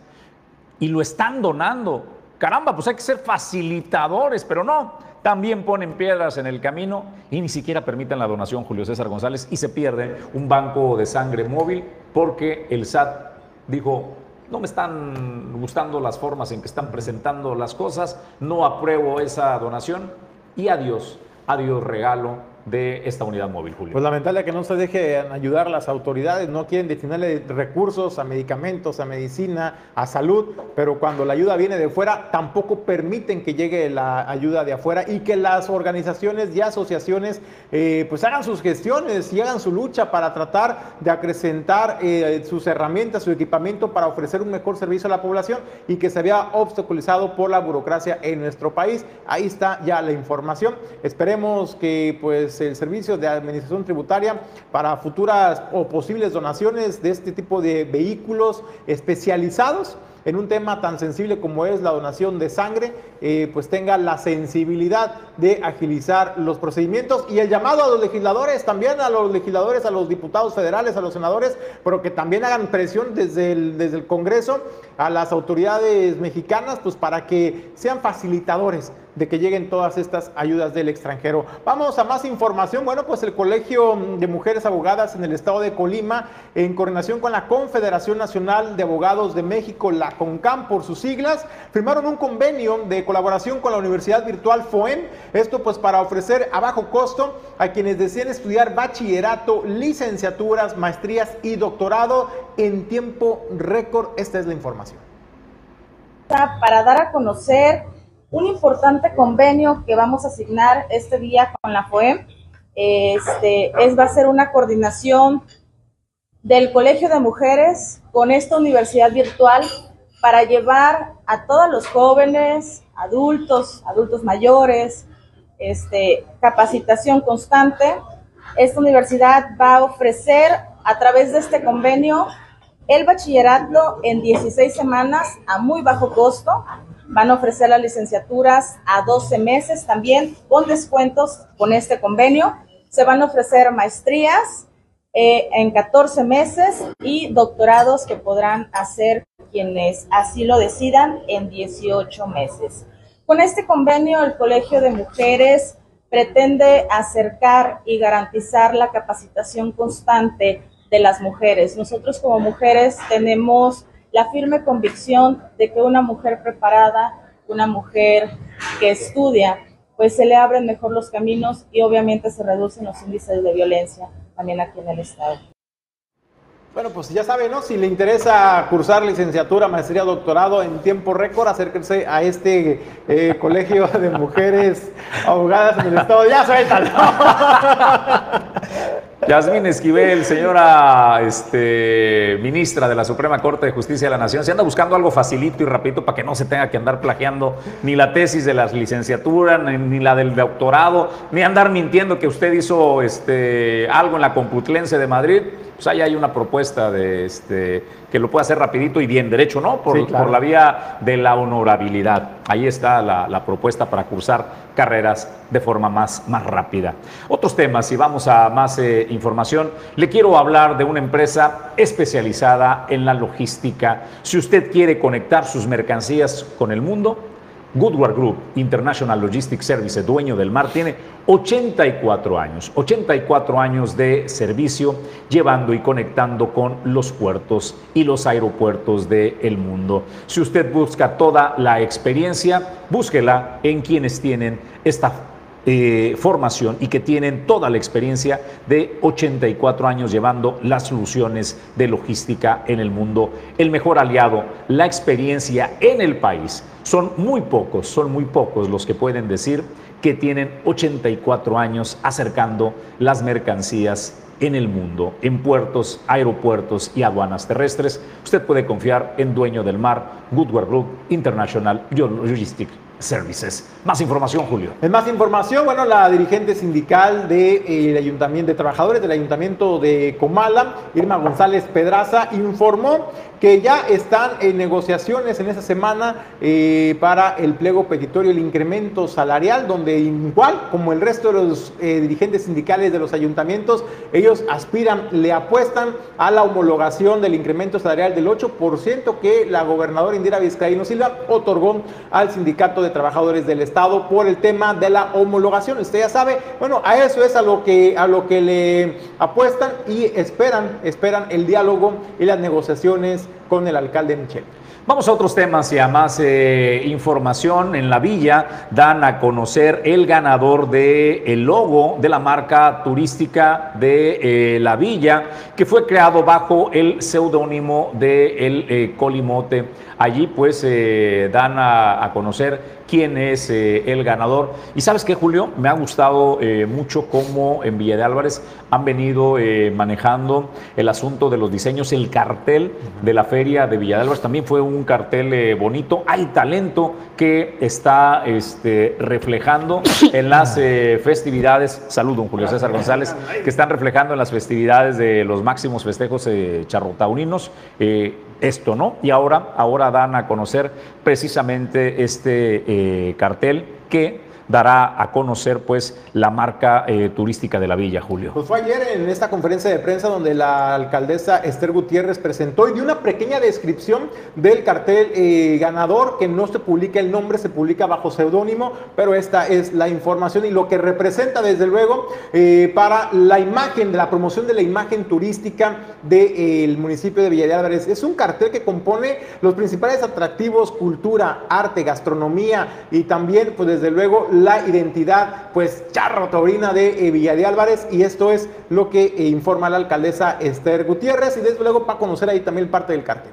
y lo están donando, caramba, pues hay que ser facilitadores, pero no. También ponen piedras en el camino y ni siquiera permiten la donación, Julio César González, y se pierde un banco de sangre móvil porque el SAT dijo, no me están gustando las formas en que están presentando las cosas, no apruebo esa donación y adiós, adiós regalo de esta unidad móvil, Julio. Pues lamentable que no se dejen ayudar las autoridades, no quieren destinarle recursos a medicamentos, a medicina, a salud, pero cuando la ayuda viene de fuera, tampoco permiten que llegue la ayuda de afuera y que las organizaciones y asociaciones eh, pues hagan sus gestiones y hagan su lucha para tratar de acrecentar eh, sus herramientas, su equipamiento para ofrecer un mejor servicio a la población y que se había obstaculizado por la burocracia en nuestro país. Ahí está ya la información. Esperemos que pues el servicio de administración tributaria para futuras o posibles donaciones de este tipo de vehículos especializados en un tema tan sensible como es la donación de sangre, eh, pues tenga la sensibilidad de agilizar los procedimientos y el llamado a los legisladores, también a los legisladores, a los diputados federales, a los senadores, pero que también hagan presión desde el, desde el Congreso a las autoridades mexicanas, pues para que sean facilitadores de que lleguen todas estas ayudas del extranjero. Vamos a más información. Bueno, pues el Colegio de Mujeres Abogadas en el estado de Colima, en coordinación con la Confederación Nacional de Abogados de México, la CONCAM por sus siglas, firmaron un convenio de colaboración con la Universidad Virtual FOEM. Esto pues para ofrecer a bajo costo a quienes deseen estudiar bachillerato, licenciaturas, maestrías y doctorado en tiempo récord. Esta es la información. Para dar a conocer un importante convenio que vamos a asignar este día con la FOEM. Este, es, va a ser una coordinación del Colegio de Mujeres con esta universidad virtual para llevar a todos los jóvenes, adultos, adultos mayores, este, capacitación constante. Esta universidad va a ofrecer a través de este convenio el bachillerato en 16 semanas a muy bajo costo, Van a ofrecer las licenciaturas a 12 meses también con descuentos con este convenio. Se van a ofrecer maestrías eh, en 14 meses y doctorados que podrán hacer quienes así lo decidan en 18 meses. Con este convenio, el Colegio de Mujeres pretende acercar y garantizar la capacitación constante de las mujeres. Nosotros como mujeres tenemos la firme convicción de que una mujer preparada, una mujer que estudia, pues se le abren mejor los caminos y obviamente se reducen los índices de violencia también aquí en el Estado. Bueno, pues ya saben, ¿no? Si le interesa cursar licenciatura, maestría, doctorado en tiempo récord, acérquense a este eh, colegio de mujeres abogadas en el estado. Ya suéltalo. Yasmín Esquivel, señora este, ministra de la Suprema Corte de Justicia de la Nación, se anda buscando algo facilito y rapidito para que no se tenga que andar plagiando ni la tesis de la licenciatura, ni, la del doctorado, ni andar mintiendo que usted hizo este, algo en la Computlense de Madrid. Pues ahí hay una propuesta de este, que lo pueda hacer rapidito y bien derecho, ¿no? Por, por la vía de la honorabilidad. Ahí está la, propuesta para cursar carreras de forma más, más rápida. Otros temas, y vamos a más eh, información, le quiero hablar de una empresa especializada en la logística. Si usted quiere conectar sus mercancías con el mundo, Goodward Group International Logistics Service, dueño del mar, tiene 84 años, 84 años de servicio llevando y conectando con los puertos y los aeropuertos del mundo. Si usted busca toda la experiencia, búsquela en quienes tienen esta eh, formación y que tienen toda la experiencia de 84 años llevando las soluciones de logística en el mundo. El mejor aliado, la experiencia en el país. Son muy pocos, son muy pocos los que pueden decir que tienen 84 años acercando las mercancías en el mundo, en puertos, aeropuertos y aduanas terrestres. Usted puede confiar en Dueño del Mar, Goodward Group International Logistics Services. Más información, Julio. Más información, bueno, la dirigente sindical del de, eh, Ayuntamiento de Trabajadores del Ayuntamiento de Comala, Irma González Pedraza, informó que ya están en negociaciones en esa semana eh, para el pliego petitorio, el incremento salarial, donde igual como el resto de los eh, dirigentes sindicales de los ayuntamientos, ellos aspiran, le apuestan a la homologación del incremento salarial del 8% que la gobernadora Indira Vizcaíno Silva otorgó al sindicato de Trabajadores del Estado por el tema de la homologación. Usted ya sabe, bueno, a eso es a lo que, a lo que le apuestan y esperan, esperan el diálogo y las negociaciones con el alcalde Michel. Vamos a otros temas y a más eh, información. En la villa dan a conocer el ganador del el logo de la marca turística de eh, la villa, que fue creado bajo el seudónimo de El eh, Colimote. Allí pues dan a, a conocer quién es eh, el ganador. Y sabes qué, Julio, me ha gustado eh, mucho cómo en Villa de Álvarez han venido eh, manejando el asunto de los diseños, el cartel de la feria de Villa de Álvarez también fue un cartel bonito. Hay talento que está este, reflejando en las festividades, saludo, don Julio César González, que están reflejando en las festividades de los máximos festejos charrotaurinos esto, ¿no? Y ahora, ahora dan a conocer precisamente este eh, cartel que dará a conocer pues la marca eh, turística de la villa, Julio. Pues fue ayer en esta conferencia de prensa donde la alcaldesa Esther Gutiérrez presentó y dio una pequeña descripción del cartel eh, ganador, que no se publica el nombre, se publica bajo seudónimo, pero esta es la información y lo que representa desde luego eh, para la imagen, de la promoción de la imagen turística del municipio de Villa de Álvarez. Es un cartel que compone los principales atractivos, cultura, arte, gastronomía y también pues desde luego la identidad pues charro taurina de eh, Villa de Álvarez y esto es lo que eh, informa la alcaldesa Esther Gutiérrez y desde luego para conocer ahí también parte del cartel.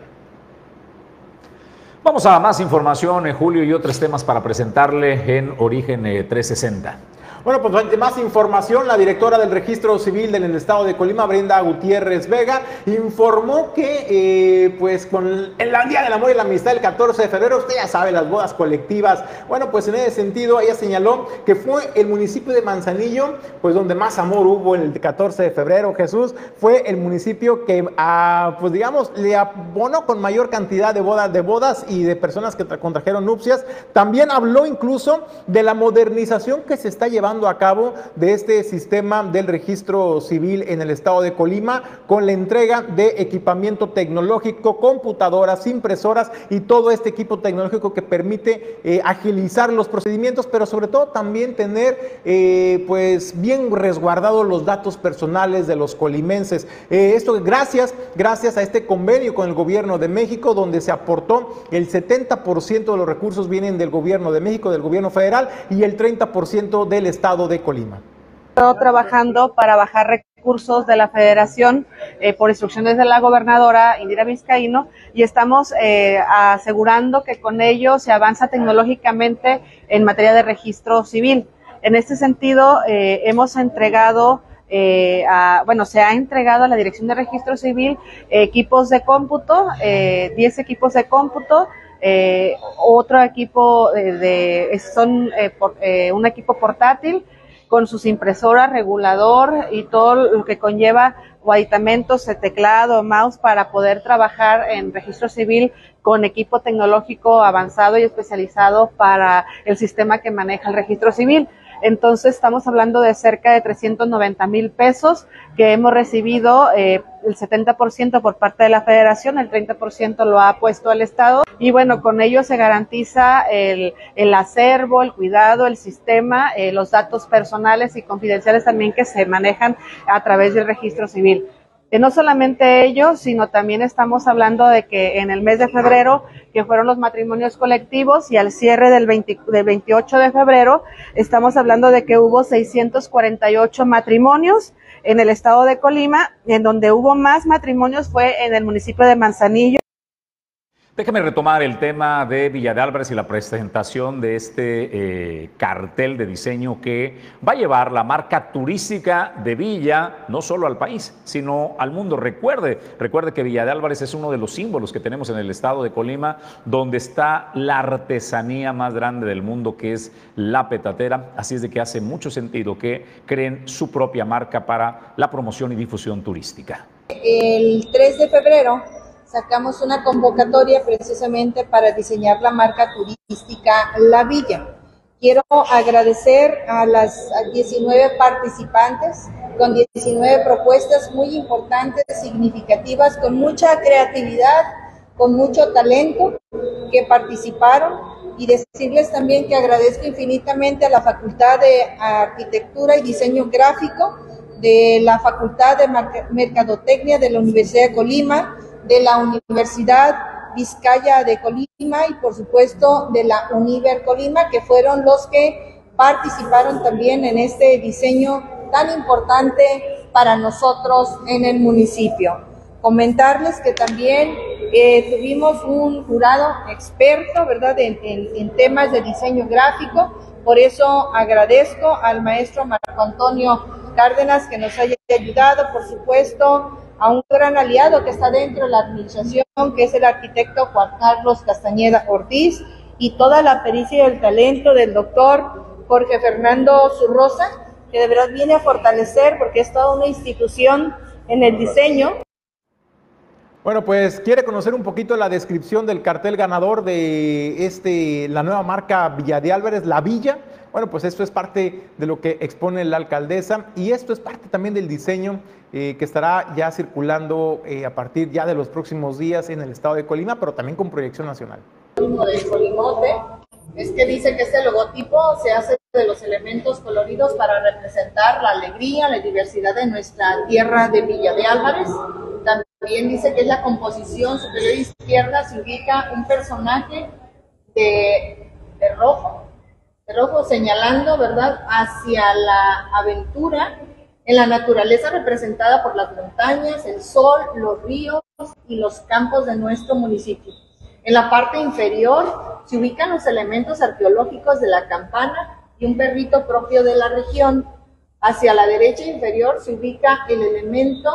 Vamos a más información, eh, Julio, y otros temas para presentarle en Origen 360. Bueno, pues ante más información, la directora del Registro Civil del Estado de Colima, Brenda Gutiérrez Vega, informó que, eh, pues, con el Día del Amor y la Amistad el 14 de febrero, usted ya sabe, las bodas colectivas. Bueno, pues en ese sentido, ella señaló que fue el municipio de Manzanillo, pues donde más amor hubo en el 14 de febrero, Jesús, fue el municipio que, ah, pues digamos, le abonó con mayor cantidad de bodas, de bodas y de personas que contrajeron nupcias. También habló incluso de la modernización que se está llevando a cabo de este sistema del registro civil en el estado de Colima con la entrega de equipamiento tecnológico, computadoras, impresoras y todo este equipo tecnológico que permite eh, agilizar los procedimientos, pero sobre todo también tener eh, pues bien resguardados los datos personales de los colimenses. Eh, esto gracias, gracias a este convenio con el gobierno de México donde se aportó el 70% de los recursos vienen del gobierno de México, del gobierno federal y el 30% del estado estado de Colima. trabajando para bajar recursos de la federación eh, por instrucciones de la gobernadora Indira Vizcaíno y estamos eh, asegurando que con ello se avanza tecnológicamente en materia de registro civil. En este sentido, eh, hemos entregado bueno, se ha entregado a la Dirección de Registro Civil equipos de cómputo, 10 equipos de cómputo, eh, otro equipo de, son eh, eh, un equipo portátil con sus impresoras, regulador y todo lo que conlleva o aditamentos, teclado, mouse para poder trabajar en registro civil con equipo tecnológico avanzado y especializado para el sistema que maneja el registro civil. Entonces estamos hablando de cerca de 390 mil pesos que hemos recibido eh, el 70% por parte de la federación, el 30% lo ha puesto el Estado. Y bueno, con ello se garantiza el, el acervo, el cuidado, el sistema, eh, los datos personales y confidenciales también que se manejan a través del registro civil no solamente ellos, sino también estamos hablando de que en el mes de febrero, que fueron los matrimonios colectivos, y al cierre del, 28 de febrero, estamos hablando de que hubo 648 matrimonios en el estado de Colima, en donde hubo más matrimonios fue en el municipio de Manzanillo. Déjeme retomar el tema de Villa de Álvarez y la presentación de este eh, cartel de diseño que va a llevar la marca turística de Villa no solo al país, sino al mundo. Recuerde, recuerde que Villa de Álvarez es uno de los símbolos que tenemos en el estado de Colima, donde está la artesanía más grande del mundo, que es la petatera. Así es de que hace mucho sentido que creen su propia marca para la promoción y difusión turística. El 3 de febrero sacamos una convocatoria precisamente para diseñar la marca turística La Villa. Quiero agradecer a las 19 participantes con 19 propuestas muy importantes, significativas, con mucha creatividad, con mucho talento que participaron y decirles también que agradezco infinitamente a la Facultad de Arquitectura y Diseño Gráfico, de la Facultad de Mercadotecnia de la Universidad de Colima, de la Universidad Vizcaya de Colima y por supuesto de la Univer Colima, que fueron los que participaron también en este diseño tan importante para nosotros en el municipio. Comentarles que también eh, tuvimos un jurado experto, ¿verdad?, en, en temas de diseño gráfico. Por eso agradezco al maestro Marco Antonio Cárdenas que nos haya ayudado, por supuesto, a un gran aliado que está dentro de la administración, que es el arquitecto Juan Carlos Castañeda Ortiz, y toda la pericia y el talento del doctor Jorge Fernando Zurrosa, que de verdad viene a fortalecer porque es toda una institución en el diseño. Bueno, pues quiere conocer un poquito la descripción del cartel ganador de este, la nueva marca Villa de Álvarez, La Villa. Bueno, pues esto es parte de lo que expone la alcaldesa y esto es parte también del diseño eh, que estará ya circulando eh, a partir ya de los próximos días en el estado de Colima, pero también con proyección nacional. Del Colimote es que dice que este logotipo se hace de los elementos coloridos para representar la alegría, la diversidad de nuestra tierra de Villa de Álvarez. Dice que es la composición superior izquierda, se ubica un personaje de, de rojo, rojo señalando, ¿verdad?, hacia la aventura en la naturaleza representada por las montañas, el sol, los ríos y los campos de nuestro municipio. En la parte inferior se ubican los elementos arqueológicos de la campana y un perrito propio de la región. Hacia la derecha inferior se ubica el elemento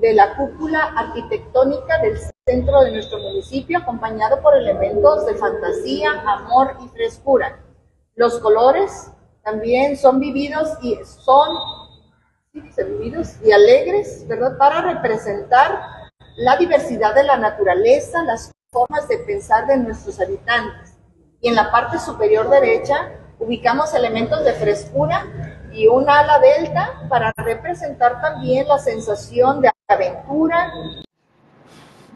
de la cúpula arquitectónica del centro de nuestro municipio, acompañado por elementos de fantasía, amor y frescura. Los colores también son vividos y son vividos y alegres, ¿verdad? Para representar la diversidad de la naturaleza, las formas de pensar de nuestros habitantes. Y en la parte superior derecha ubicamos elementos de frescura y un ala delta para representar también la sensación de aventura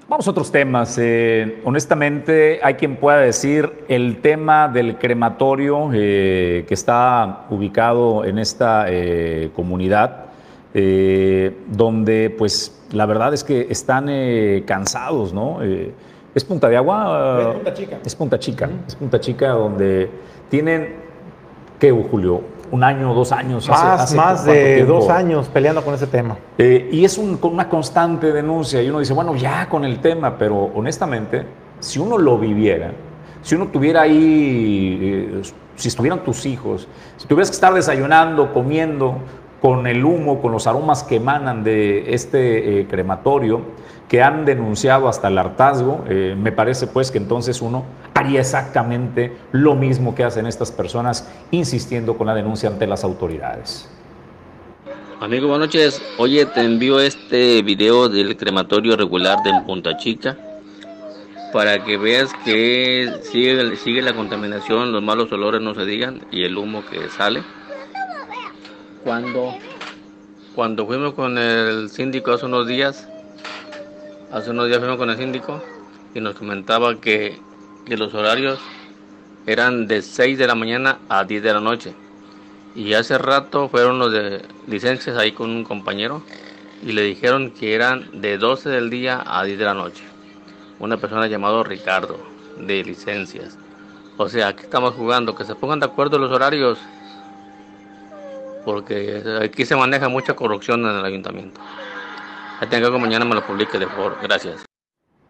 Vamos a otros temas. Eh, honestamente, hay quien pueda decir el tema del crematorio eh, que está ubicado en esta eh, comunidad, donde pues la verdad es que están cansados, ¿no? ¿Es Punta de Agua? Es Punta Chica. Es Punta Chica, es Punta Chica donde tienen, ¿qué, Julio? Un año, dos años. Más, más de dos años peleando con ese tema. Eh, y es una constante denuncia y uno dice, bueno, ya con el tema, pero honestamente, si uno lo viviera, si uno tuviera ahí, eh, si estuvieran tus hijos, si tuvieras que estar desayunando, comiendo con el humo, con los aromas que emanan de este eh, crematorio, que han denunciado hasta el hartazgo, eh, me parece pues que entonces uno haría exactamente lo mismo que hacen estas personas, insistiendo con la denuncia ante las autoridades. Amigo, buenas noches. Oye, te envío este video del crematorio regular de Punta Chica para que veas que sigue, la contaminación, los malos olores no se digan y el humo que sale. Cuando, cuando fuimos con el síndico hace unos días, Hace unos días fuimos con el síndico y nos comentaba que, los horarios eran de 6 de la mañana a 10 de la noche. Y hace rato fueron los de licencias ahí con un compañero y le dijeron que eran de 12 del día a 10 de la noche. Una persona llamada Ricardo de licencias. O sea, aquí estamos jugando, que se pongan de acuerdo los horarios, porque aquí se maneja mucha corrupción en el ayuntamiento. Ya tengo que mañana me lo publique de favor. Gracias.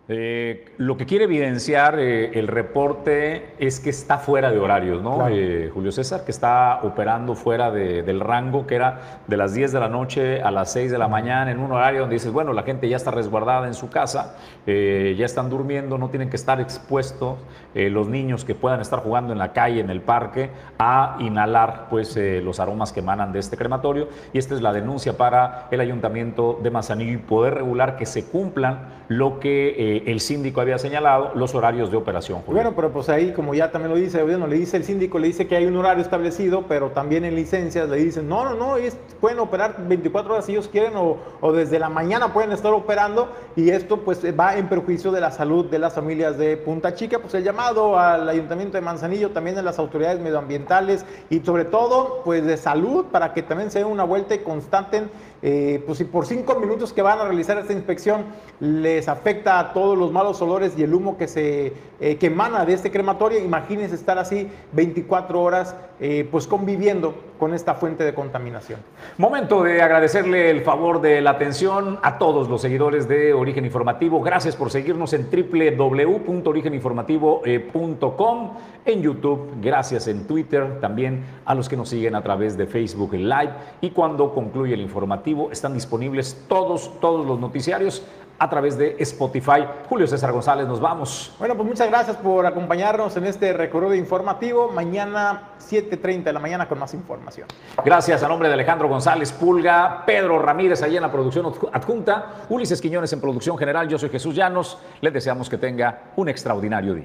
Eh, lo que quiere evidenciar eh, el reporte es que está fuera de horarios, ¿no? Eh, Julio César, que está operando fuera del rango, que era de las 10 de la noche a las 6 de la mañana, en un horario donde dices, bueno, la gente ya está resguardada en su casa, ya están durmiendo, no tienen que estar expuestos los niños que puedan estar jugando en la calle, en el parque, a inhalar pues, los aromas que emanan de este crematorio. Y esta es la denuncia para el Ayuntamiento de Manzanillo y poder regular que se cumplan lo que el síndico había señalado los horarios de operación. Bueno, pero pues ahí, como ya también lo dice, le dice el síndico, le dice que hay un horario establecido, pero también en licencias le dicen, no, no, no, pueden operar 24 horas si ellos quieren o, desde la mañana pueden estar operando y esto pues va en perjuicio de la salud de las familias de Punta Chica. Pues el llamado al Ayuntamiento de Manzanillo, también de las autoridades medioambientales y sobre todo pues de salud para que también se den una vuelta y constaten eh, pues si por cinco minutos que van a realizar esta inspección les afecta a todos los malos olores y el humo que se eh, que emana de este crematorio, imagínense estar así 24 horas eh, pues conviviendo con esta fuente de contaminación. Momento de agradecerle el favor de la atención a todos los seguidores de Origen Informativo. Gracias por seguirnos en www.origeninformativo.com, en YouTube, gracias en Twitter, también a los que nos siguen a través de Facebook Live y cuando concluye el informativo están disponibles todos, todos los noticiarios a través de Spotify. Julio César González, nos vamos. Bueno, pues muchas gracias por acompañarnos en este recorrido informativo. Mañana 7.30 de la mañana con más información. Gracias a nombre de Alejandro González Pulga, Pedro Ramírez allá en la producción adjunta, Ulises Quiñones en producción general. Yo soy Jesús Llanos. Les deseamos que tenga un extraordinario día.